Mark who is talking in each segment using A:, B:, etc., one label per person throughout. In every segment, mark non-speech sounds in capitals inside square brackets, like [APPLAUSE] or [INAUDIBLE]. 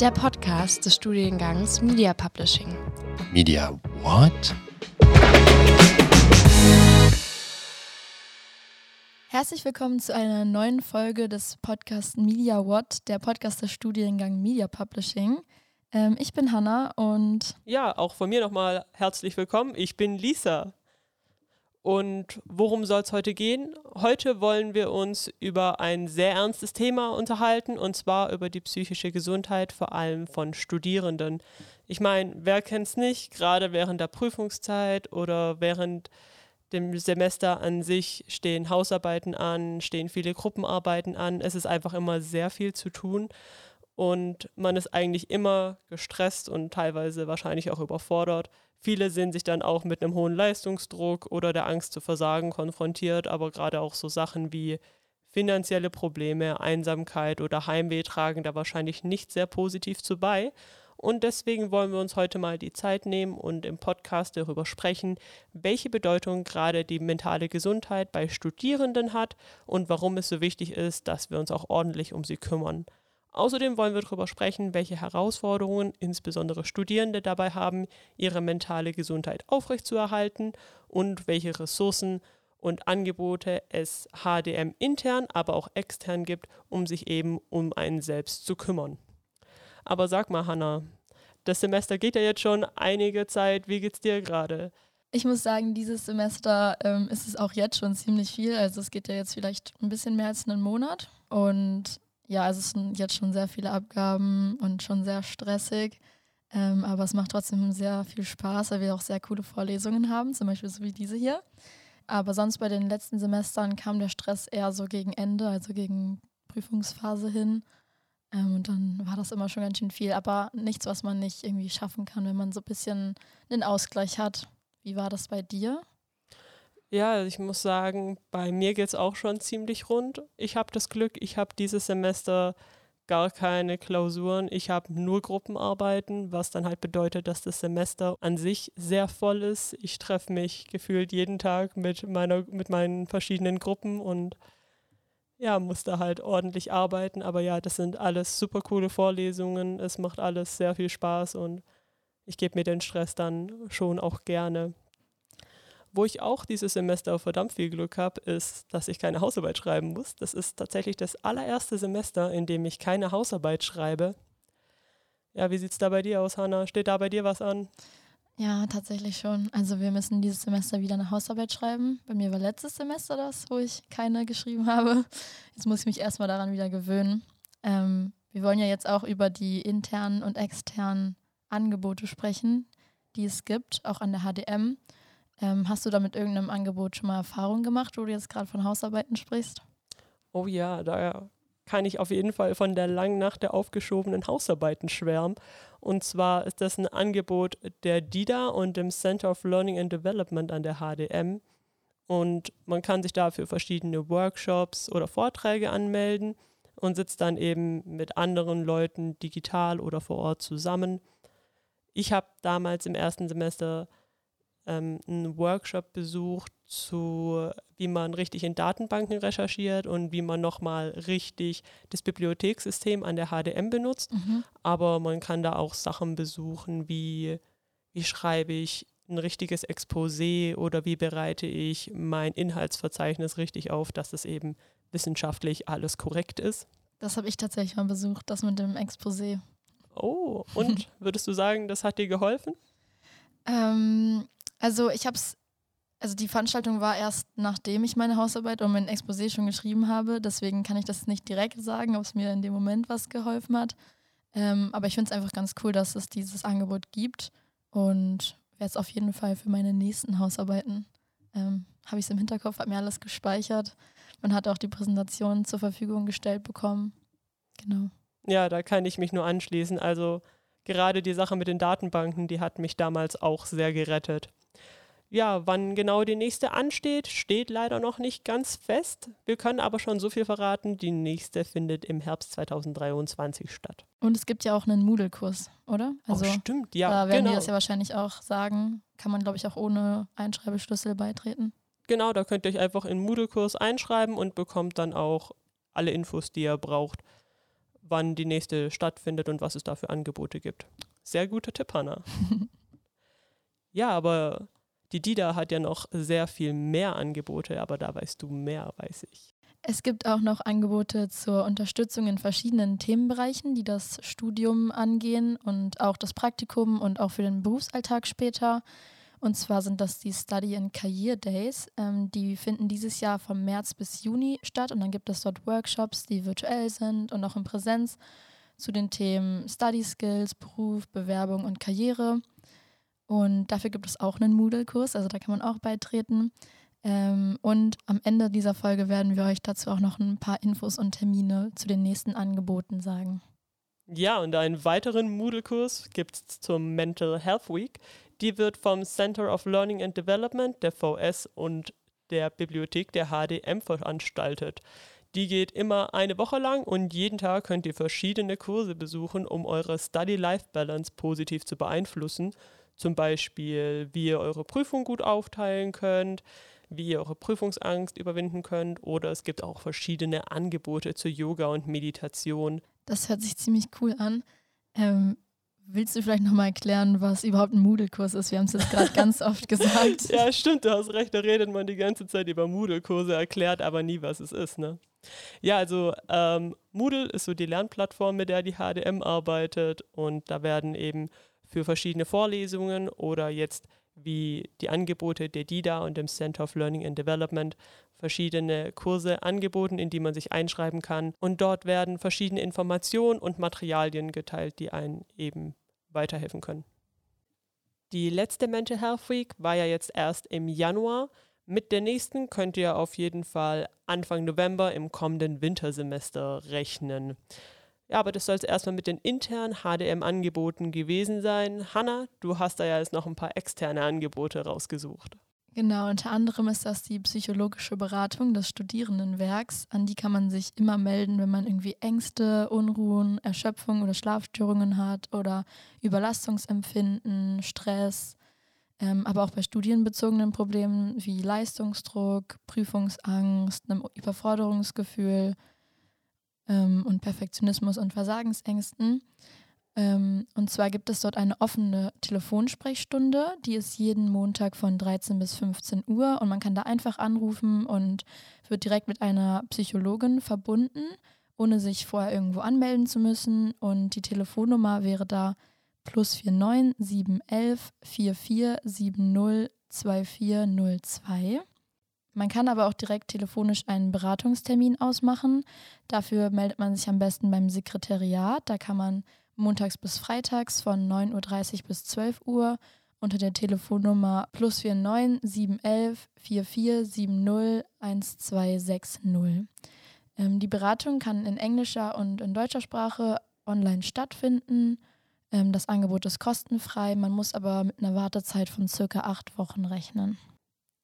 A: Der Podcast des Studiengangs Media Publishing.
B: Media what?
C: Herzlich willkommen zu einer neuen Folge des Podcasts Media What, der Podcast des Studiengang Media Publishing. Ähm, ich bin Hanna und
D: Ja, auch von mir nochmal herzlich willkommen. Ich bin Lisa. Und worum soll es heute gehen? Heute wollen wir uns über ein sehr ernstes Thema unterhalten, und zwar über die psychische Gesundheit, vor allem von Studierenden. Ich meine, wer kennt es nicht, gerade während der Prüfungszeit oder während dem Semester an sich stehen Hausarbeiten an, stehen viele Gruppenarbeiten an. Es ist einfach immer sehr viel zu tun und man ist eigentlich immer gestresst und teilweise wahrscheinlich auch überfordert. Viele sehen sich dann auch mit einem hohen Leistungsdruck oder der Angst zu versagen konfrontiert, aber gerade auch so Sachen wie finanzielle Probleme, Einsamkeit oder Heimweh tragen da wahrscheinlich nicht sehr positiv zu bei. Und deswegen wollen wir uns heute mal die Zeit nehmen und im Podcast darüber sprechen, welche Bedeutung gerade die mentale Gesundheit bei Studierenden hat und warum es so wichtig ist, dass wir uns auch ordentlich um sie kümmern. Außerdem wollen wir darüber sprechen, welche Herausforderungen insbesondere Studierende dabei haben, ihre mentale Gesundheit aufrechtzuerhalten und welche Ressourcen und Angebote es HDM intern, aber auch extern gibt, um sich eben um einen selbst zu kümmern. Aber sag mal, Hanna, das Semester geht ja jetzt schon einige Zeit. Wie geht's dir gerade?
C: ich muss sagen, dieses Semester ähm, ist es auch jetzt schon ziemlich viel. Also es geht ja jetzt vielleicht ein bisschen mehr als einen Monat und ja, also es sind jetzt schon sehr viele Abgaben und schon sehr stressig. Ähm, aber es macht trotzdem sehr viel Spaß, weil wir auch sehr coole Vorlesungen haben, zum Beispiel so wie diese hier. Aber sonst bei den letzten Semestern kam der Stress eher so gegen Ende, also gegen Prüfungsphase hin. Ähm, und dann war das immer schon ganz schön viel. Aber nichts, was man nicht irgendwie schaffen kann, wenn man so ein bisschen einen Ausgleich hat. Wie war das bei dir?
D: Ja, ich muss sagen, bei mir geht es auch schon ziemlich rund. Ich habe das Glück, ich habe dieses Semester gar keine Klausuren. Ich habe nur Gruppenarbeiten, was dann halt bedeutet, dass das Semester an sich sehr voll ist. Ich treffe mich gefühlt jeden Tag mit, meiner, mit meinen verschiedenen Gruppen und ja, muss da halt ordentlich arbeiten. Aber ja, das sind alles super coole Vorlesungen. Es macht alles sehr viel Spaß und ich gebe mir den Stress dann schon auch gerne. Wo ich auch dieses Semester verdammt viel Glück habe, ist, dass ich keine Hausarbeit schreiben muss. Das ist tatsächlich das allererste Semester, in dem ich keine Hausarbeit schreibe. Ja, wie sieht es da bei dir aus, Hanna? Steht da bei dir was an?
C: Ja, tatsächlich schon. Also wir müssen dieses Semester wieder eine Hausarbeit schreiben. Bei mir war letztes Semester das, wo ich keine geschrieben habe. Jetzt muss ich mich erstmal daran wieder gewöhnen. Ähm, wir wollen ja jetzt auch über die internen und externen Angebote sprechen, die es gibt, auch an der HDM. Ähm, hast du da mit irgendeinem Angebot schon mal Erfahrung gemacht, wo du jetzt gerade von Hausarbeiten sprichst?
D: Oh ja, da kann ich auf jeden Fall von der langen Nacht der aufgeschobenen Hausarbeiten schwärmen. Und zwar ist das ein Angebot der DIDA und dem Center of Learning and Development an der HDM. Und man kann sich da für verschiedene Workshops oder Vorträge anmelden und sitzt dann eben mit anderen Leuten digital oder vor Ort zusammen. Ich habe damals im ersten Semester ähm, einen Workshop besucht zu, wie man richtig in Datenbanken recherchiert und wie man nochmal richtig das Bibliothekssystem an der HDM benutzt.
C: Mhm.
D: Aber man kann da auch Sachen besuchen, wie, wie schreibe ich ein richtiges Exposé oder wie bereite ich mein Inhaltsverzeichnis richtig auf, dass es eben wissenschaftlich alles korrekt ist.
C: Das habe ich tatsächlich mal besucht, das mit dem Exposé.
D: Oh, und [LAUGHS] würdest du sagen, das hat dir geholfen?
C: Ähm, also ich habe es, also die Veranstaltung war erst nachdem ich meine Hausarbeit und mein Exposé schon geschrieben habe. Deswegen kann ich das nicht direkt sagen, ob es mir in dem Moment was geholfen hat. Ähm, aber ich finde es einfach ganz cool, dass es dieses Angebot gibt und werde es auf jeden Fall für meine nächsten Hausarbeiten. Ähm, habe ich es im Hinterkopf, habe mir alles gespeichert. Man hat auch die Präsentation zur Verfügung gestellt bekommen. Genau.
D: Ja, da kann ich mich nur anschließen. Also gerade die Sache mit den Datenbanken, die hat mich damals auch sehr gerettet. Ja, wann genau die nächste ansteht, steht leider noch nicht ganz fest. Wir können aber schon so viel verraten, die nächste findet im Herbst 2023 statt.
C: Und es gibt ja auch einen Moodle-Kurs, oder?
D: Also, oh, stimmt, ja.
C: Da werden
D: genau.
C: die das ja wahrscheinlich auch sagen. Kann man, glaube ich, auch ohne Einschreibeschlüssel beitreten.
D: Genau, da könnt ihr euch einfach in Moodle-Kurs einschreiben und bekommt dann auch alle Infos, die ihr braucht wann die nächste stattfindet und was es da für Angebote gibt. Sehr guter Tipp, Hanna. [LAUGHS] ja, aber die Dida hat ja noch sehr viel mehr Angebote, aber da weißt du mehr, weiß ich.
C: Es gibt auch noch Angebote zur Unterstützung in verschiedenen Themenbereichen, die das Studium angehen und auch das Praktikum und auch für den Berufsalltag später. Und zwar sind das die Study and Career Days. Ähm, die finden dieses Jahr vom März bis Juni statt und dann gibt es dort Workshops, die virtuell sind und auch in Präsenz zu den Themen Study Skills, Beruf, Bewerbung und Karriere. Und dafür gibt es auch einen Moodle-Kurs, also da kann man auch beitreten. Ähm, und am Ende dieser Folge werden wir euch dazu auch noch ein paar Infos und Termine zu den nächsten Angeboten sagen.
D: Ja, und einen weiteren Moodle-Kurs gibt es zur Mental Health Week. Die wird vom Center of Learning and Development, der VS und der Bibliothek der HDM veranstaltet. Die geht immer eine Woche lang und jeden Tag könnt ihr verschiedene Kurse besuchen, um eure Study-Life-Balance positiv zu beeinflussen. Zum Beispiel, wie ihr eure Prüfung gut aufteilen könnt, wie ihr eure Prüfungsangst überwinden könnt oder es gibt auch verschiedene Angebote zu Yoga und Meditation.
C: Das hört sich ziemlich cool an. Ähm, willst du vielleicht nochmal erklären, was überhaupt ein Moodle-Kurs ist? Wir haben es jetzt gerade ganz [LAUGHS] oft gesagt.
D: Ja, stimmt, du hast recht. Da redet man die ganze Zeit über Moodle-Kurse, erklärt aber nie, was es ist. Ne? Ja, also ähm, Moodle ist so die Lernplattform, mit der die HDM arbeitet und da werden eben für verschiedene Vorlesungen oder jetzt wie die Angebote der DIDA und dem Center of Learning and Development verschiedene Kurse angeboten, in die man sich einschreiben kann. Und dort werden verschiedene Informationen und Materialien geteilt, die einen eben weiterhelfen können. Die letzte Mental Health Week war ja jetzt erst im Januar. Mit der nächsten könnt ihr auf jeden Fall Anfang November im kommenden Wintersemester rechnen. Ja, aber das soll es erstmal mit den internen HDM-Angeboten gewesen sein. Hanna, du hast da ja jetzt noch ein paar externe Angebote rausgesucht.
C: Genau, unter anderem ist das die psychologische Beratung des Studierendenwerks. An die kann man sich immer melden, wenn man irgendwie Ängste, Unruhen, Erschöpfung oder Schlafstörungen hat oder Überlastungsempfinden, Stress, ähm, aber auch bei studienbezogenen Problemen wie Leistungsdruck, Prüfungsangst, einem Überforderungsgefühl, ähm, und Perfektionismus und Versagensängsten. Ähm, und zwar gibt es dort eine offene Telefonsprechstunde, die ist jeden Montag von 13 bis 15 Uhr und man kann da einfach anrufen und wird direkt mit einer Psychologin verbunden, ohne sich vorher irgendwo anmelden zu müssen. Und die Telefonnummer wäre da plus 49 711 4470 2402. Man kann aber auch direkt telefonisch einen Beratungstermin ausmachen. Dafür meldet man sich am besten beim Sekretariat. Da kann man montags bis freitags von 9.30 Uhr bis 12 Uhr unter der Telefonnummer plus 49 711 4470 1260. Ähm, die Beratung kann in englischer und in deutscher Sprache online stattfinden. Ähm, das Angebot ist kostenfrei, man muss aber mit einer Wartezeit von circa acht Wochen rechnen.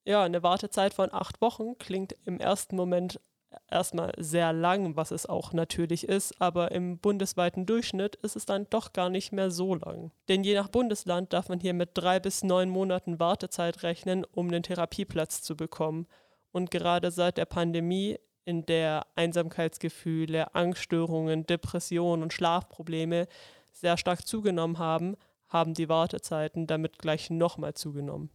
D: Ja, eine Wartezeit von acht Wochen klingt im ersten Moment erstmal sehr lang, was es auch natürlich ist, aber im bundesweiten Durchschnitt ist es dann doch gar nicht mehr so lang. Denn je nach Bundesland darf man hier mit drei bis neun Monaten Wartezeit rechnen, um einen Therapieplatz zu bekommen. Und gerade seit der Pandemie, in der Einsamkeitsgefühle, Angststörungen, Depressionen und Schlafprobleme sehr stark zugenommen haben, haben die Wartezeiten damit gleich nochmal zugenommen.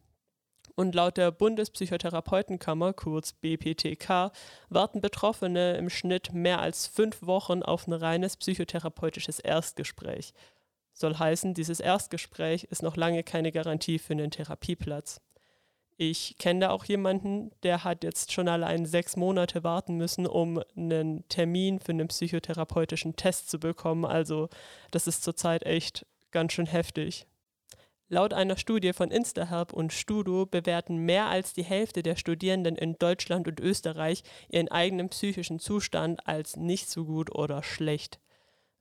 D: Und laut der Bundespsychotherapeutenkammer, kurz BPTK, warten Betroffene im Schnitt mehr als fünf Wochen auf ein reines psychotherapeutisches Erstgespräch. Soll heißen, dieses Erstgespräch ist noch lange keine Garantie für einen Therapieplatz. Ich kenne da auch jemanden, der hat jetzt schon allein sechs Monate warten müssen, um einen Termin für einen psychotherapeutischen Test zu bekommen. Also das ist zurzeit echt ganz schön heftig. Laut einer Studie von InstaHelp und Studo bewerten mehr als die Hälfte der Studierenden in Deutschland und Österreich ihren eigenen psychischen Zustand als nicht so gut oder schlecht.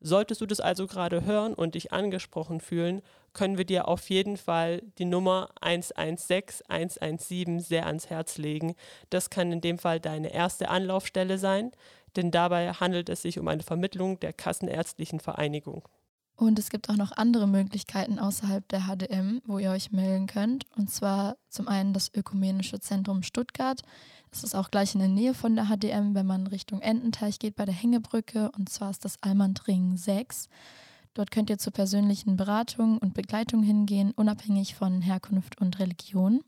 D: Solltest du das also gerade hören und dich angesprochen fühlen, können wir dir auf jeden Fall die Nummer 116 117 sehr ans Herz legen. Das kann in dem Fall deine erste Anlaufstelle sein, denn dabei handelt es sich um eine Vermittlung der Kassenärztlichen Vereinigung.
C: Und es gibt auch noch andere Möglichkeiten außerhalb der HDM, wo ihr euch melden könnt. Und zwar zum einen das Ökumenische Zentrum Stuttgart. Das ist auch gleich in der Nähe von der HDM, wenn man Richtung Ententeich geht bei der Hängebrücke. Und zwar ist das Almandring 6. Dort könnt ihr zur persönlichen Beratung und Begleitung hingehen, unabhängig von Herkunft und Religion.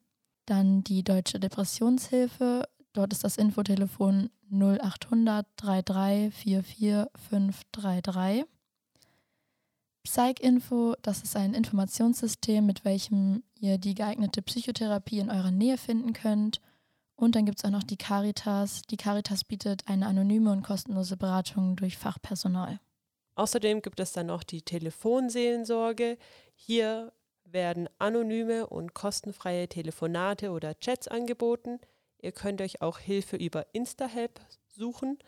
C: Dann die Deutsche Depressionshilfe. Dort ist das Infotelefon 0800 33 44 533. PsycInfo, das ist ein Informationssystem, mit welchem ihr die geeignete Psychotherapie in eurer Nähe finden könnt. Und dann gibt es auch noch die Caritas. Die Caritas bietet eine anonyme und kostenlose Beratung durch Fachpersonal.
D: Außerdem gibt es dann noch die Telefonseelensorge. Hier werden anonyme und kostenfreie Telefonate oder Chats angeboten. Ihr könnt euch auch Hilfe über InstaHelp suchen.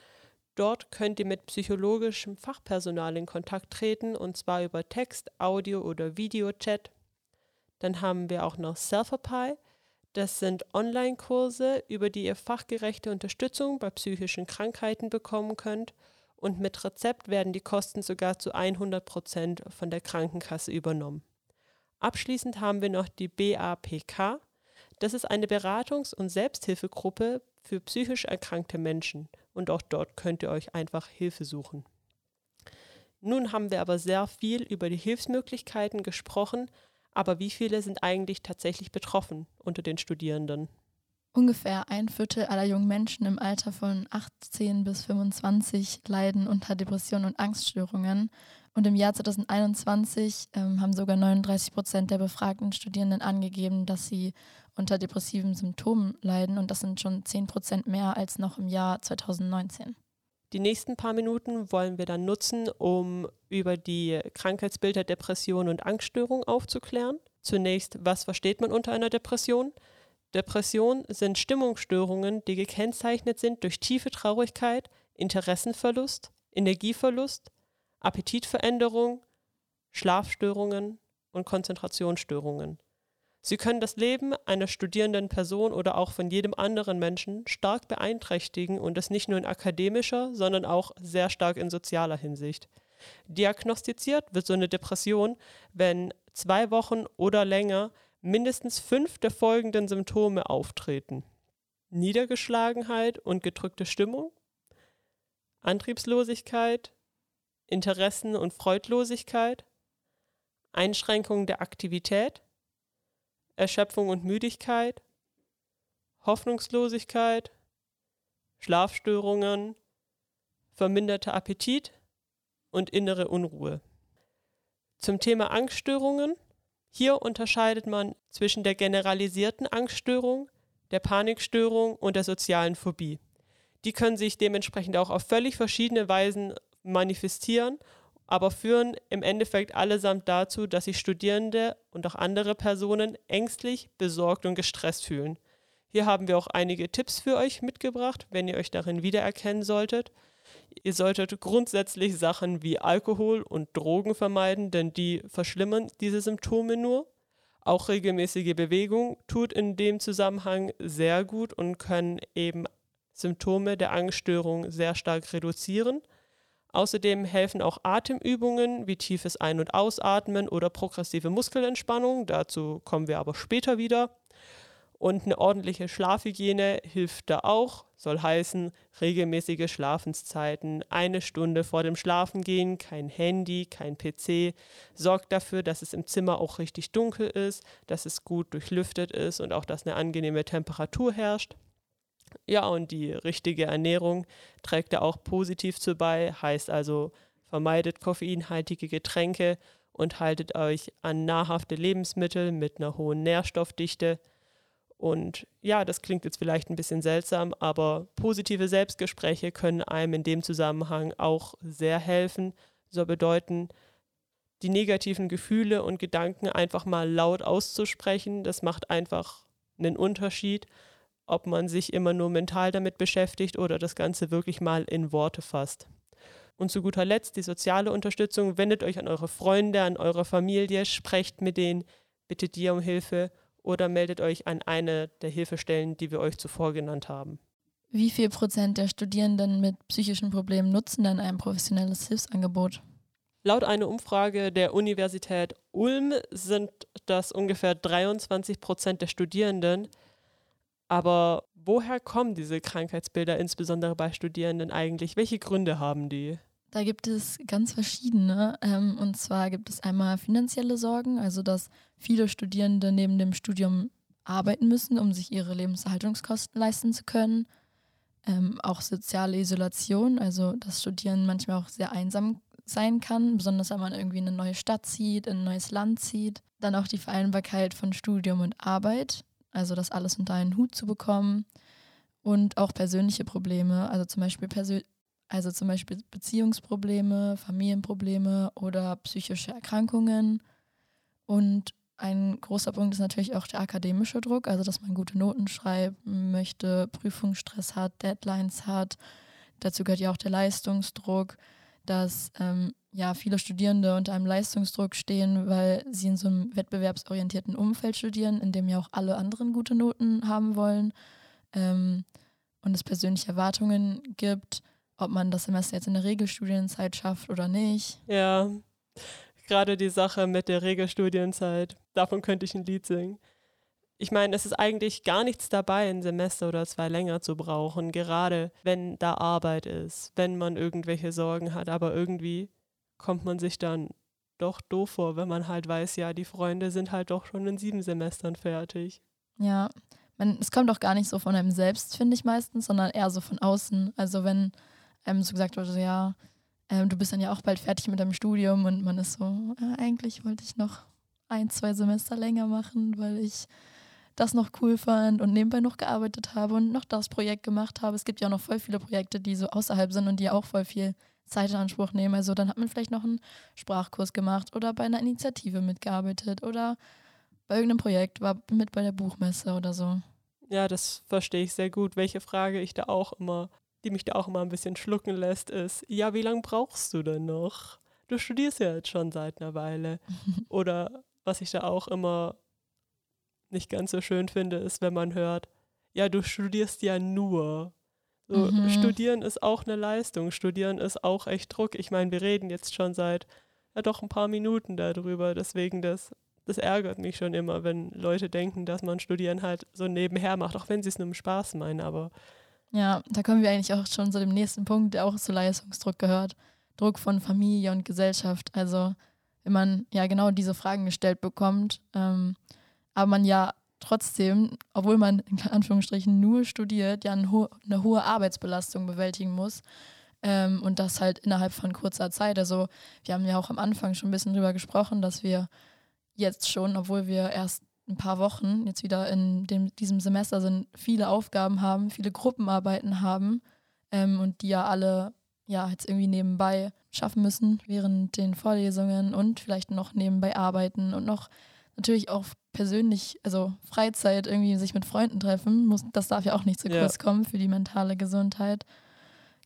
D: Dort könnt ihr mit psychologischem Fachpersonal in Kontakt treten und zwar über Text, Audio oder Videochat. Dann haben wir auch noch Self-Apply. Das sind Online-Kurse, über die ihr fachgerechte Unterstützung bei psychischen Krankheiten bekommen könnt. Und mit Rezept werden die Kosten sogar zu 100 Prozent von der Krankenkasse übernommen. Abschließend haben wir noch die BAPK. Das ist eine Beratungs- und Selbsthilfegruppe für psychisch erkrankte Menschen und auch dort könnt ihr euch einfach Hilfe suchen. Nun haben wir aber sehr viel über die Hilfsmöglichkeiten gesprochen, aber wie viele sind eigentlich tatsächlich betroffen unter den Studierenden?
C: Ungefähr ein Viertel aller jungen Menschen im Alter von 18 bis 25 leiden unter Depressionen und Angststörungen. Und im Jahr 2021 ähm, haben sogar 39 Prozent der befragten Studierenden angegeben, dass sie unter depressiven Symptomen leiden. Und das sind schon 10 Prozent mehr als noch im Jahr 2019.
D: Die nächsten paar Minuten wollen wir dann nutzen, um über die Krankheitsbilder Depression und Angststörung aufzuklären. Zunächst, was versteht man unter einer Depression? Depressionen sind Stimmungsstörungen, die gekennzeichnet sind durch tiefe Traurigkeit, Interessenverlust, Energieverlust, Appetitveränderung, Schlafstörungen und Konzentrationsstörungen. Sie können das Leben einer studierenden Person oder auch von jedem anderen Menschen stark beeinträchtigen und das nicht nur in akademischer, sondern auch sehr stark in sozialer Hinsicht. Diagnostiziert wird so eine Depression, wenn zwei Wochen oder länger mindestens fünf der folgenden Symptome auftreten. Niedergeschlagenheit und gedrückte Stimmung, Antriebslosigkeit, Interessen- und Freudlosigkeit, Einschränkung der Aktivität, Erschöpfung und Müdigkeit, Hoffnungslosigkeit, Schlafstörungen, verminderter Appetit und innere Unruhe. Zum Thema Angststörungen hier unterscheidet man zwischen der generalisierten Angststörung, der Panikstörung und der sozialen Phobie. Die können sich dementsprechend auch auf völlig verschiedene Weisen manifestieren, aber führen im Endeffekt allesamt dazu, dass sich Studierende und auch andere Personen ängstlich, besorgt und gestresst fühlen. Hier haben wir auch einige Tipps für euch mitgebracht, wenn ihr euch darin wiedererkennen solltet. Ihr solltet grundsätzlich Sachen wie Alkohol und Drogen vermeiden, denn die verschlimmern diese Symptome nur. Auch regelmäßige Bewegung tut in dem Zusammenhang sehr gut und können eben Symptome der Angststörung sehr stark reduzieren. Außerdem helfen auch Atemübungen wie tiefes Ein- und Ausatmen oder progressive Muskelentspannung. Dazu kommen wir aber später wieder. Und eine ordentliche Schlafhygiene hilft da auch. Soll heißen, regelmäßige Schlafenszeiten, eine Stunde vor dem Schlafengehen, kein Handy, kein PC. Sorgt dafür, dass es im Zimmer auch richtig dunkel ist, dass es gut durchlüftet ist und auch, dass eine angenehme Temperatur herrscht. Ja, und die richtige Ernährung trägt da auch positiv zu bei, heißt also, vermeidet koffeinhaltige Getränke und haltet euch an nahrhafte Lebensmittel mit einer hohen Nährstoffdichte. Und ja, das klingt jetzt vielleicht ein bisschen seltsam, aber positive Selbstgespräche können einem in dem Zusammenhang auch sehr helfen. Soll bedeuten, die negativen Gefühle und Gedanken einfach mal laut auszusprechen. Das macht einfach einen Unterschied, ob man sich immer nur mental damit beschäftigt oder das Ganze wirklich mal in Worte fasst. Und zu guter Letzt die soziale Unterstützung. Wendet euch an eure Freunde, an eure Familie, sprecht mit denen, bittet die um Hilfe oder meldet euch an eine der Hilfestellen, die wir euch zuvor genannt haben.
C: Wie viel Prozent der Studierenden mit psychischen Problemen nutzen denn ein professionelles Hilfsangebot?
D: Laut einer Umfrage der Universität Ulm sind das ungefähr 23 Prozent der Studierenden. Aber woher kommen diese Krankheitsbilder, insbesondere bei Studierenden eigentlich? Welche Gründe haben die?
C: Da gibt es ganz verschiedene. Ähm, und zwar gibt es einmal finanzielle Sorgen, also dass viele Studierende neben dem Studium arbeiten müssen, um sich ihre Lebenserhaltungskosten leisten zu können. Ähm, auch soziale Isolation, also das Studieren manchmal auch sehr einsam sein kann, besonders wenn man irgendwie in eine neue Stadt zieht, in ein neues Land zieht. Dann auch die Vereinbarkeit von Studium und Arbeit, also das alles unter einen Hut zu bekommen. Und auch persönliche Probleme, also zum Beispiel, Persö also zum Beispiel Beziehungsprobleme, Familienprobleme oder psychische Erkrankungen. Und ein großer Punkt ist natürlich auch der akademische Druck, also dass man gute Noten schreiben möchte, Prüfungsstress hat, Deadlines hat. Dazu gehört ja auch der Leistungsdruck dass ähm, ja viele Studierende unter einem Leistungsdruck stehen, weil sie in so einem wettbewerbsorientierten Umfeld studieren, in dem ja auch alle anderen gute Noten haben wollen ähm, und es persönliche Erwartungen gibt, ob man das Semester jetzt in der Regelstudienzeit schafft oder nicht.
D: Ja, gerade die Sache mit der Regelstudienzeit, davon könnte ich ein Lied singen ich meine, es ist eigentlich gar nichts dabei, ein Semester oder zwei länger zu brauchen, gerade wenn da Arbeit ist, wenn man irgendwelche Sorgen hat, aber irgendwie kommt man sich dann doch doof vor, wenn man halt weiß, ja, die Freunde sind halt doch schon in sieben Semestern fertig.
C: Ja, man, es kommt auch gar nicht so von einem selbst, finde ich meistens, sondern eher so von außen. Also wenn einem so gesagt wird, ja, ähm, du bist dann ja auch bald fertig mit deinem Studium und man ist so, ja, eigentlich wollte ich noch ein, zwei Semester länger machen, weil ich das noch cool fand und nebenbei noch gearbeitet habe und noch das Projekt gemacht habe. Es gibt ja auch noch voll viele Projekte, die so außerhalb sind und die auch voll viel Zeit in Anspruch nehmen. Also dann hat man vielleicht noch einen Sprachkurs gemacht oder bei einer Initiative mitgearbeitet oder bei irgendeinem Projekt, war mit bei der Buchmesse oder so.
D: Ja, das verstehe ich sehr gut. Welche Frage ich da auch immer, die mich da auch immer ein bisschen schlucken lässt, ist, ja, wie lange brauchst du denn noch? Du studierst ja jetzt schon seit einer Weile. [LAUGHS] oder was ich da auch immer nicht ganz so schön finde, ist, wenn man hört, ja, du studierst ja nur. So, mhm. Studieren ist auch eine Leistung, Studieren ist auch echt Druck. Ich meine, wir reden jetzt schon seit ja doch ein paar Minuten darüber, deswegen das, das ärgert mich schon immer, wenn Leute denken, dass man Studieren halt so nebenher macht, auch wenn sie es nur im Spaß meinen, aber
C: ja, da kommen wir eigentlich auch schon zu dem nächsten Punkt, der auch zu Leistungsdruck gehört. Druck von Familie und Gesellschaft. Also wenn man ja genau diese Fragen gestellt bekommt, ähm, aber man ja trotzdem, obwohl man in Anführungsstrichen nur studiert, ja eine, ho eine hohe Arbeitsbelastung bewältigen muss. Ähm, und das halt innerhalb von kurzer Zeit. Also wir haben ja auch am Anfang schon ein bisschen drüber gesprochen, dass wir jetzt schon, obwohl wir erst ein paar Wochen jetzt wieder in dem, diesem Semester sind, viele Aufgaben haben, viele Gruppenarbeiten haben ähm, und die ja alle ja jetzt irgendwie nebenbei schaffen müssen während den Vorlesungen und vielleicht noch nebenbei arbeiten und noch natürlich auch persönlich, also Freizeit, irgendwie sich mit Freunden treffen, muss, das darf ja auch nicht zu kurz ja. kommen für die mentale Gesundheit.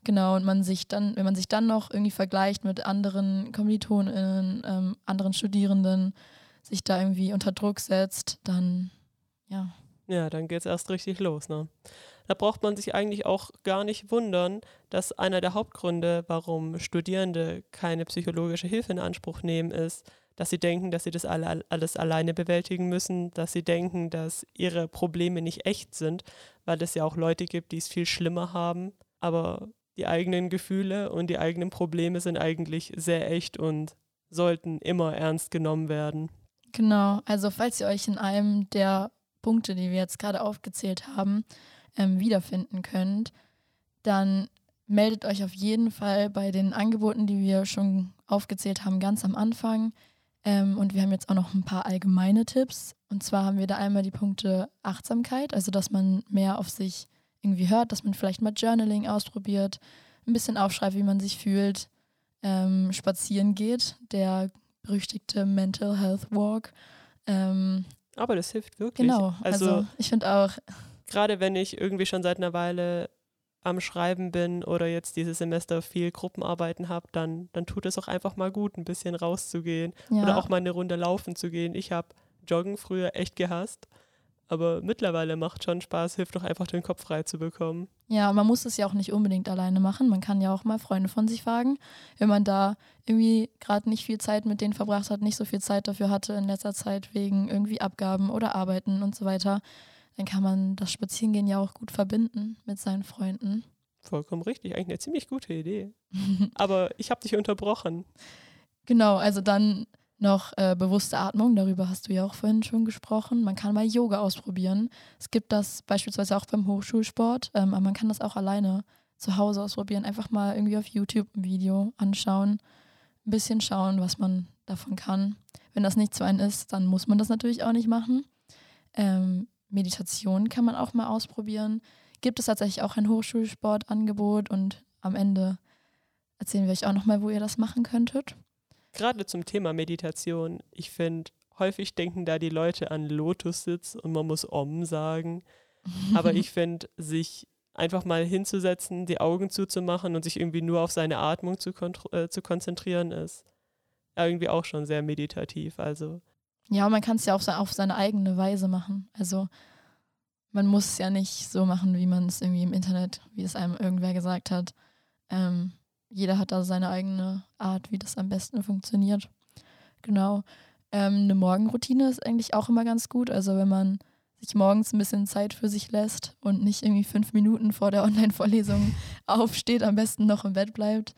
C: Genau, und man sich dann, wenn man sich dann noch irgendwie vergleicht mit anderen KommilitonInnen, ähm, anderen Studierenden, sich da irgendwie unter Druck setzt, dann ja.
D: Ja, dann geht es erst richtig los, ne? Da braucht man sich eigentlich auch gar nicht wundern, dass einer der Hauptgründe, warum Studierende keine psychologische Hilfe in Anspruch nehmen, ist, dass sie denken, dass sie das alle, alles alleine bewältigen müssen, dass sie denken, dass ihre Probleme nicht echt sind, weil es ja auch Leute gibt, die es viel schlimmer haben. Aber die eigenen Gefühle und die eigenen Probleme sind eigentlich sehr echt und sollten immer ernst genommen werden.
C: Genau, also falls ihr euch in einem der Punkte, die wir jetzt gerade aufgezählt haben, ähm, wiederfinden könnt, dann meldet euch auf jeden Fall bei den Angeboten, die wir schon aufgezählt haben, ganz am Anfang. Ähm, und wir haben jetzt auch noch ein paar allgemeine Tipps. Und zwar haben wir da einmal die Punkte Achtsamkeit, also dass man mehr auf sich irgendwie hört, dass man vielleicht mal Journaling ausprobiert, ein bisschen aufschreibt, wie man sich fühlt, ähm, spazieren geht, der berüchtigte Mental Health Walk. Ähm,
D: Aber das hilft wirklich.
C: Genau, also, also ich finde auch.
D: Gerade wenn ich irgendwie schon seit einer Weile am Schreiben bin oder jetzt dieses Semester viel Gruppenarbeiten habe, dann, dann tut es auch einfach mal gut, ein bisschen rauszugehen ja. oder auch mal eine Runde laufen zu gehen. Ich habe Joggen früher echt gehasst, Aber mittlerweile macht schon Spaß, hilft doch einfach den Kopf frei zu bekommen.
C: Ja, man muss es ja auch nicht unbedingt alleine machen. Man kann ja auch mal Freunde von sich fragen. Wenn man da irgendwie gerade nicht viel Zeit mit denen verbracht hat, nicht so viel Zeit dafür hatte in letzter Zeit wegen irgendwie Abgaben oder Arbeiten und so weiter, dann kann man das Spazierengehen ja auch gut verbinden mit seinen Freunden.
D: Vollkommen richtig, eigentlich eine ziemlich gute Idee. Aber ich habe dich unterbrochen.
C: Genau, also dann noch äh, bewusste Atmung, darüber hast du ja auch vorhin schon gesprochen. Man kann mal Yoga ausprobieren. Es gibt das beispielsweise auch beim Hochschulsport, ähm, aber man kann das auch alleine zu Hause ausprobieren. Einfach mal irgendwie auf YouTube ein Video anschauen, ein bisschen schauen, was man davon kann. Wenn das nichts für einen ist, dann muss man das natürlich auch nicht machen. Ähm, Meditation kann man auch mal ausprobieren. Gibt es tatsächlich auch ein Hochschulsportangebot und am Ende erzählen wir euch auch nochmal, wo ihr das machen könntet
D: gerade zum Thema Meditation, ich finde, häufig denken da die Leute an Lotussitz und man muss Om sagen. [LAUGHS] Aber ich finde, sich einfach mal hinzusetzen, die Augen zuzumachen und sich irgendwie nur auf seine Atmung zu, äh, zu konzentrieren, ist irgendwie auch schon sehr meditativ. Also.
C: Ja, man kann es ja auch auf seine eigene Weise machen. Also man muss es ja nicht so machen, wie man es irgendwie im Internet, wie es einem irgendwer gesagt hat. Ähm, jeder hat da seine eigene Art, wie das am besten funktioniert. Genau. Ähm, eine Morgenroutine ist eigentlich auch immer ganz gut. Also wenn man sich morgens ein bisschen Zeit für sich lässt und nicht irgendwie fünf Minuten vor der [LAUGHS] Online-Vorlesung aufsteht, am besten noch im Bett bleibt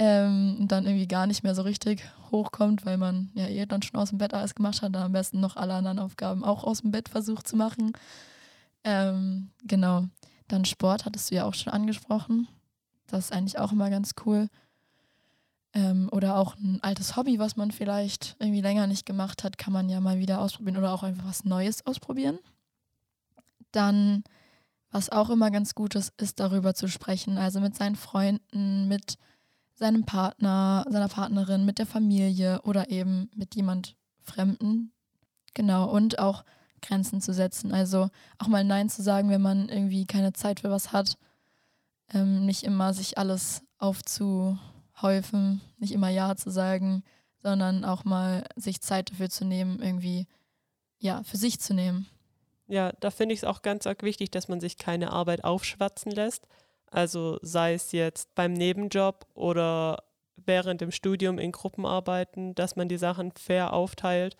C: ähm, und dann irgendwie gar nicht mehr so richtig hochkommt, weil man ja eh dann schon aus dem Bett alles gemacht hat, dann am besten noch alle anderen Aufgaben auch aus dem Bett versucht zu machen. Ähm, genau. Dann Sport hattest du ja auch schon angesprochen. Das ist eigentlich auch immer ganz cool. Ähm, oder auch ein altes Hobby, was man vielleicht irgendwie länger nicht gemacht hat, kann man ja mal wieder ausprobieren oder auch einfach was Neues ausprobieren. Dann, was auch immer ganz gut ist, ist darüber zu sprechen. Also mit seinen Freunden, mit seinem Partner, seiner Partnerin, mit der Familie oder eben mit jemand Fremden. Genau. Und auch Grenzen zu setzen. Also auch mal Nein zu sagen, wenn man irgendwie keine Zeit für was hat ähm, nicht immer sich alles aufzuhäufen, nicht immer Ja zu sagen, sondern auch mal sich Zeit dafür zu nehmen, irgendwie ja, für sich zu nehmen.
D: Ja, da finde ich es auch ganz arg wichtig, dass man sich keine Arbeit aufschwatzen lässt. Also sei es jetzt beim Nebenjob oder während dem Studium in Gruppenarbeiten, dass man die Sachen fair aufteilt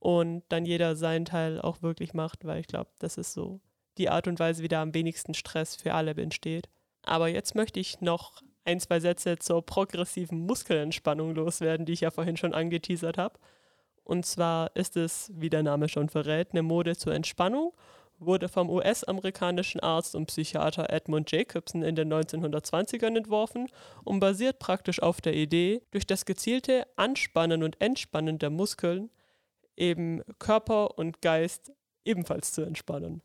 D: und dann jeder seinen Teil auch wirklich macht, weil ich glaube, das ist so die Art und Weise, wie da am wenigsten Stress für alle entsteht. Aber jetzt möchte ich noch ein, zwei Sätze zur progressiven Muskelentspannung loswerden, die ich ja vorhin schon angeteasert habe. Und zwar ist es, wie der Name schon verrät, eine Mode zur Entspannung, wurde vom US-amerikanischen Arzt und Psychiater Edmund Jacobson in den 1920ern entworfen und basiert praktisch auf der Idee, durch das gezielte Anspannen und Entspannen der Muskeln eben Körper und Geist ebenfalls zu entspannen.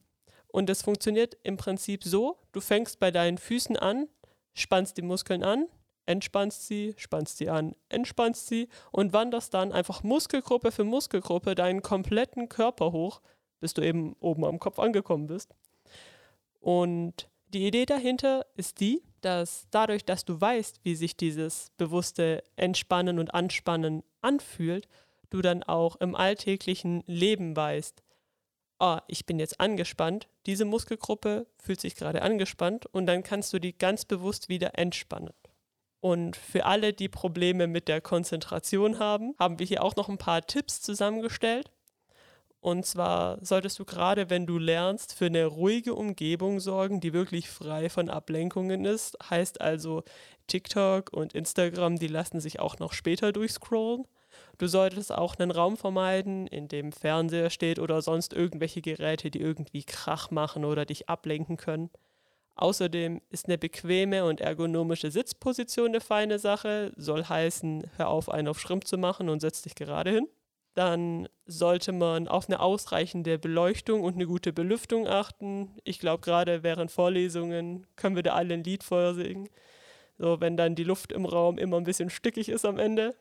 D: Und das funktioniert im Prinzip so, du fängst bei deinen Füßen an, spannst die Muskeln an, entspannst sie, spannst sie an, entspannst sie und wanderst dann einfach Muskelgruppe für Muskelgruppe deinen kompletten Körper hoch, bis du eben oben am Kopf angekommen bist. Und die Idee dahinter ist die, dass dadurch, dass du weißt, wie sich dieses bewusste Entspannen und Anspannen anfühlt, du dann auch im alltäglichen Leben weißt, ah, ich bin jetzt angespannt, diese Muskelgruppe fühlt sich gerade angespannt und dann kannst du die ganz bewusst wieder entspannen. Und für alle, die Probleme mit der Konzentration haben, haben wir hier auch noch ein paar Tipps zusammengestellt. Und zwar solltest du gerade, wenn du lernst, für eine ruhige Umgebung sorgen, die wirklich frei von Ablenkungen ist. Heißt also, TikTok und Instagram, die lassen sich auch noch später durchscrollen. Du solltest auch einen Raum vermeiden, in dem Fernseher steht oder sonst irgendwelche Geräte, die irgendwie Krach machen oder dich ablenken können. Außerdem ist eine bequeme und ergonomische Sitzposition eine feine Sache, soll heißen, hör auf, einen auf Schrimp zu machen und setz dich gerade hin. Dann sollte man auf eine ausreichende Beleuchtung und eine gute Belüftung achten. Ich glaube, gerade während Vorlesungen können wir da alle ein Lied vorsingen. So, wenn dann die Luft im Raum immer ein bisschen stickig ist am Ende,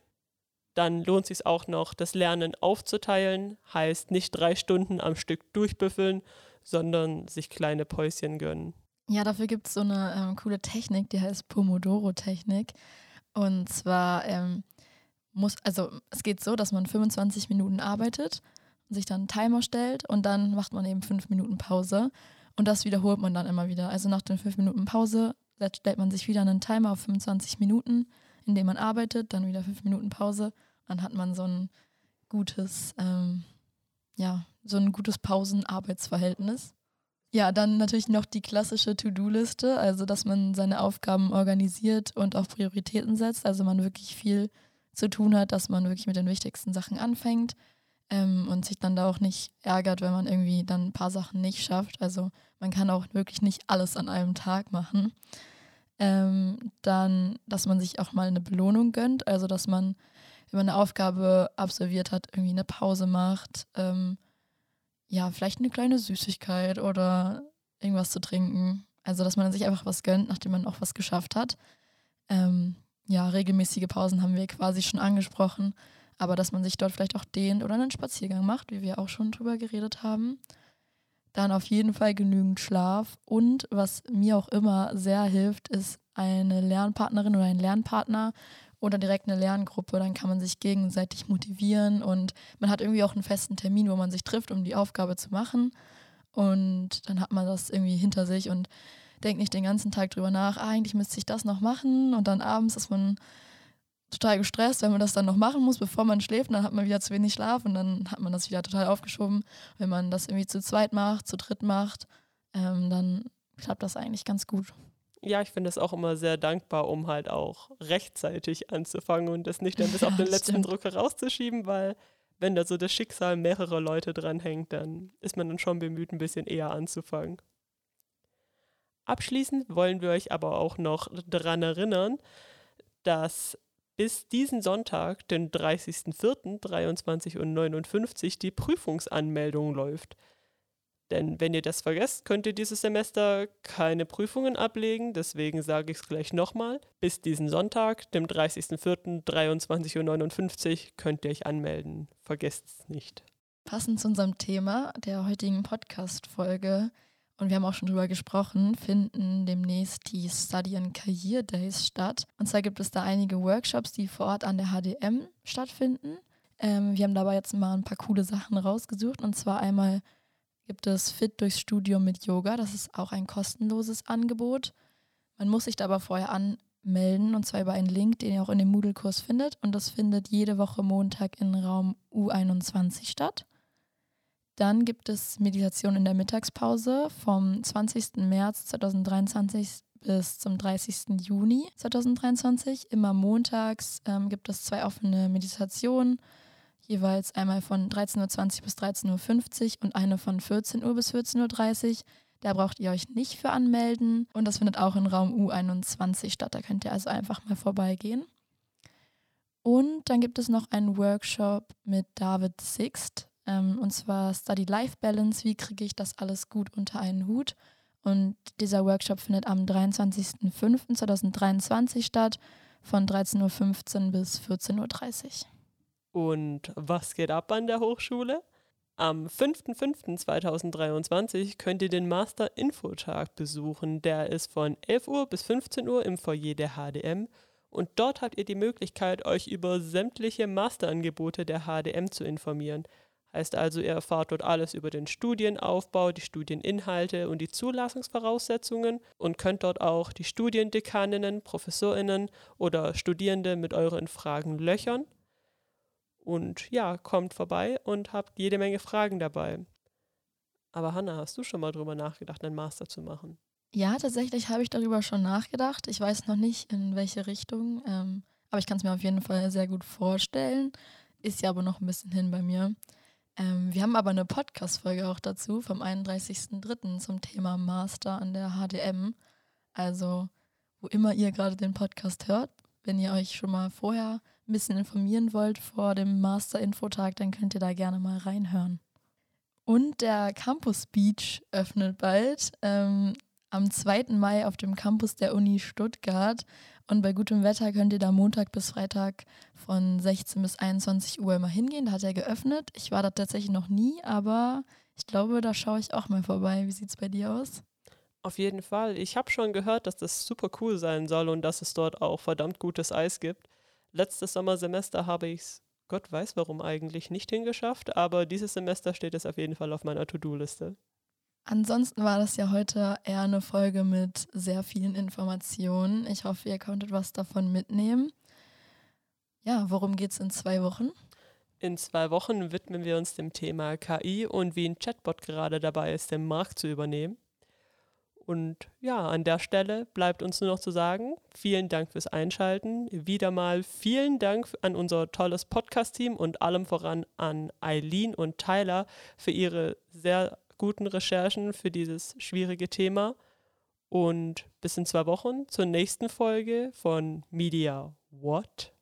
D: dann lohnt es sich auch noch, das Lernen aufzuteilen. Heißt nicht drei Stunden am Stück durchbüffeln, sondern sich kleine Päuschen gönnen.
C: Ja, dafür gibt es so eine ähm, coole Technik, die heißt Pomodoro-Technik. Und zwar ähm, muss, also es geht so, dass man 25 Minuten arbeitet sich dann einen Timer stellt und dann macht man eben fünf Minuten Pause. Und das wiederholt man dann immer wieder. Also nach den fünf Minuten Pause stellt man sich wieder einen Timer auf 25 Minuten, in dem man arbeitet, dann wieder fünf Minuten Pause. Dann hat man so ein gutes, ähm, ja, so ein gutes Pausenarbeitsverhältnis. Ja, dann natürlich noch die klassische To-Do-Liste, also dass man seine Aufgaben organisiert und auch Prioritäten setzt. Also man wirklich viel zu tun hat, dass man wirklich mit den wichtigsten Sachen anfängt ähm, und sich dann da auch nicht ärgert, wenn man irgendwie dann ein paar Sachen nicht schafft. Also man kann auch wirklich nicht alles an einem Tag machen. Ähm, dann, dass man sich auch mal eine Belohnung gönnt, also dass man, wenn man eine Aufgabe absolviert hat, irgendwie eine Pause macht. Ähm, ja, vielleicht eine kleine Süßigkeit oder irgendwas zu trinken. Also, dass man sich einfach was gönnt, nachdem man auch was geschafft hat. Ähm, ja, regelmäßige Pausen haben wir quasi schon angesprochen, aber dass man sich dort vielleicht auch dehnt oder einen Spaziergang macht, wie wir auch schon drüber geredet haben. Dann auf jeden Fall genügend Schlaf und was mir auch immer sehr hilft, ist eine Lernpartnerin oder ein Lernpartner oder direkt eine Lerngruppe. Dann kann man sich gegenseitig motivieren und man hat irgendwie auch einen festen Termin, wo man sich trifft, um die Aufgabe zu machen. Und dann hat man das irgendwie hinter sich und denkt nicht den ganzen Tag drüber nach, ah, eigentlich müsste ich das noch machen. Und dann abends ist man total gestresst, wenn man das dann noch machen muss, bevor man schläft. Dann hat man wieder zu wenig Schlaf und dann hat man das wieder total aufgeschoben. Wenn man das irgendwie zu zweit macht, zu dritt macht, ähm, dann klappt das eigentlich ganz gut.
D: Ja, ich finde es auch immer sehr dankbar, um halt auch rechtzeitig anzufangen und das nicht dann bis auf [LAUGHS] den letzten stimmt. Druck herauszuschieben, weil wenn da so das Schicksal mehrerer Leute dranhängt, dann ist man dann schon bemüht, ein bisschen eher anzufangen. Abschließend wollen wir euch aber auch noch daran erinnern, dass bis diesen Sonntag, den 30.04.23.59 Uhr, die Prüfungsanmeldung läuft. Denn wenn ihr das vergesst, könnt ihr dieses Semester keine Prüfungen ablegen. Deswegen sage ich es gleich nochmal. Bis diesen Sonntag, dem 30.04.23.59 Uhr, könnt ihr euch anmelden. Vergesst es nicht.
C: Passend zu unserem Thema der heutigen Podcast-Folge, und wir haben auch schon drüber gesprochen, finden demnächst die Study and Career Days statt. Und zwar gibt es da einige Workshops, die vor Ort an der HDM stattfinden. Ähm, wir haben dabei jetzt mal ein paar coole Sachen rausgesucht. Und zwar einmal gibt es Fit durchs Studium mit Yoga. Das ist auch ein kostenloses Angebot. Man muss sich da aber vorher anmelden und zwar über einen Link, den ihr auch in dem Moodle-Kurs findet. Und das findet jede Woche Montag in Raum U21 statt. Dann gibt es Meditation in der Mittagspause vom 20. März 2023 bis zum 30. Juni 2023. Immer montags ähm, gibt es zwei offene Meditationen jeweils einmal von 13.20 Uhr bis 13.50 Uhr und eine von 14 Uhr bis 14.30 Uhr. Da braucht ihr euch nicht für anmelden und das findet auch in Raum U21 statt. Da könnt ihr also einfach mal vorbeigehen. Und dann gibt es noch einen Workshop mit David Sixt ähm, und zwar Study Life Balance. Wie kriege ich das alles gut unter einen Hut? Und dieser Workshop findet am 23.05.2023 statt von 13.15 Uhr bis 14.30 Uhr.
D: Und was geht ab an der Hochschule? Am 5.5.2023 könnt ihr den Master Infotag besuchen. Der ist von 11 Uhr bis 15 Uhr im Foyer der HDM. Und dort habt ihr die Möglichkeit, euch über sämtliche Masterangebote der HDM zu informieren. Heißt also, ihr erfahrt dort alles über den Studienaufbau, die Studieninhalte und die Zulassungsvoraussetzungen und könnt dort auch die Studiendekaninnen, Professorinnen oder Studierende mit euren Fragen löchern. Und ja, kommt vorbei und habt jede Menge Fragen dabei. Aber Hanna, hast du schon mal drüber nachgedacht, einen Master zu machen?
C: Ja, tatsächlich habe ich darüber schon nachgedacht. Ich weiß noch nicht, in welche Richtung, ähm, aber ich kann es mir auf jeden Fall sehr gut vorstellen. Ist ja aber noch ein bisschen hin bei mir. Ähm, wir haben aber eine Podcast-Folge auch dazu vom 31.03. zum Thema Master an der HDM. Also, wo immer ihr gerade den Podcast hört, wenn ihr euch schon mal vorher ein bisschen informieren wollt vor dem Master-Infotag, dann könnt ihr da gerne mal reinhören. Und der Campus Beach öffnet bald. Ähm, am 2. Mai auf dem Campus der Uni Stuttgart. Und bei gutem Wetter könnt ihr da Montag bis Freitag von 16 bis 21 Uhr immer hingehen. Da hat er geöffnet. Ich war da tatsächlich noch nie, aber ich glaube, da schaue ich auch mal vorbei. Wie sieht es bei dir aus?
D: Auf jeden Fall. Ich habe schon gehört, dass das super cool sein soll und dass es dort auch verdammt gutes Eis gibt letztes Sommersemester habe ich es Gott weiß warum eigentlich nicht hingeschafft, aber dieses Semester steht es auf jeden Fall auf meiner To-Do-Liste.
C: Ansonsten war das ja heute eher eine Folge mit sehr vielen Informationen. Ich hoffe, ihr konntet was davon mitnehmen. Ja, worum geht es in zwei Wochen?
D: In zwei Wochen widmen wir uns dem Thema KI und wie ein Chatbot gerade dabei ist, den Markt zu übernehmen. Und ja, an der Stelle bleibt uns nur noch zu sagen, vielen Dank fürs Einschalten. Wieder mal vielen Dank an unser tolles Podcast-Team und allem voran an Eileen und Tyler für ihre sehr guten Recherchen für dieses schwierige Thema. Und bis in zwei Wochen zur nächsten Folge von Media What?